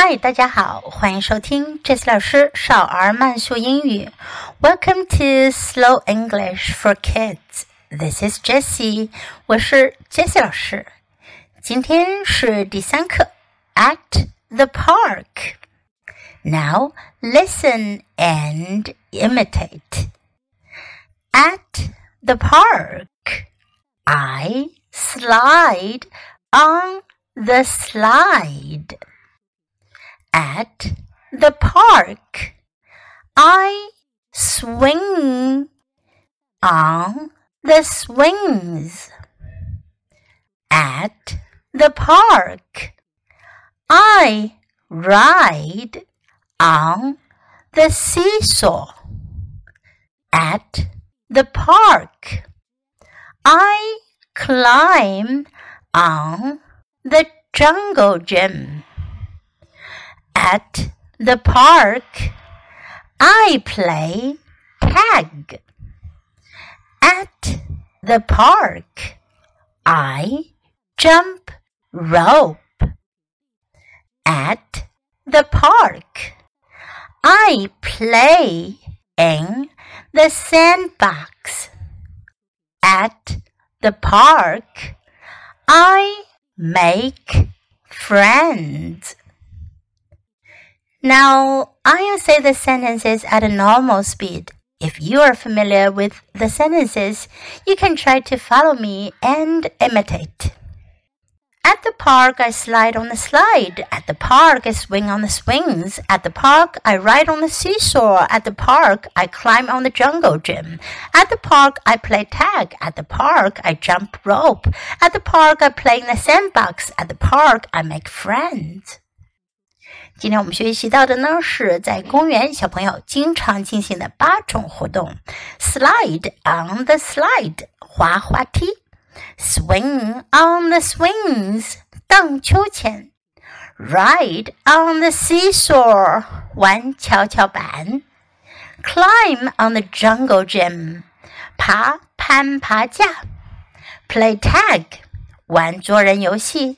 嗨，大家好，欢迎收听 Jess 老师少儿慢速英语。Welcome to Slow English for Kids. This is Jessie，我是 Jessie 老师。今天是第三课，At the Park。Now listen and imitate. At the park, I slide on the slide at the park. I swing on the swings. At the park, I ride on the seesaw. At the park, I climb on the jungle gym. At the park, I play tag. At the park, I jump rope. At the park, I play in the sandbox. At the park, I make friends. Now, I'll say the sentences at a normal speed. If you are familiar with the sentences, you can try to follow me and imitate. At the park, I slide on the slide. At the park, I swing on the swings. At the park, I ride on the seesaw. At the park, I climb on the jungle gym. At the park, I play tag. At the park, I jump rope. At the park, I play in the sandbox. At the park, I make friends. 今天我们学习到的呢，是在公园小朋友经常进行的八种活动：slide on the slide，滑滑梯；swing on the swings，荡秋千；ride on the seesaw，玩跷跷板；climb on the jungle gym，爬攀爬架；play tag，玩捉人游戏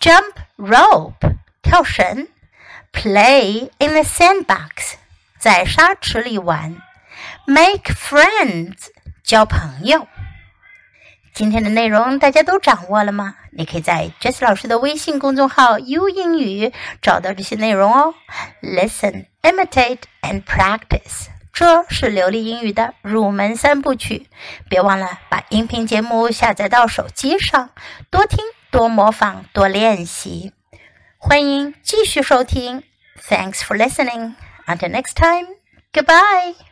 ；jump rope，跳绳。Play in the sandbox，在沙池里玩；make friends，交朋友。今天的内容大家都掌握了吗？你可以在 Jess 老师的微信公众号 “U 英语”找到这些内容哦。Listen, imitate and practice，这是流利英语的入门三部曲。别忘了把音频节目下载到手机上，多听、多模仿、多练习。欢迎继续收听。Thanks for listening. Until next time, goodbye.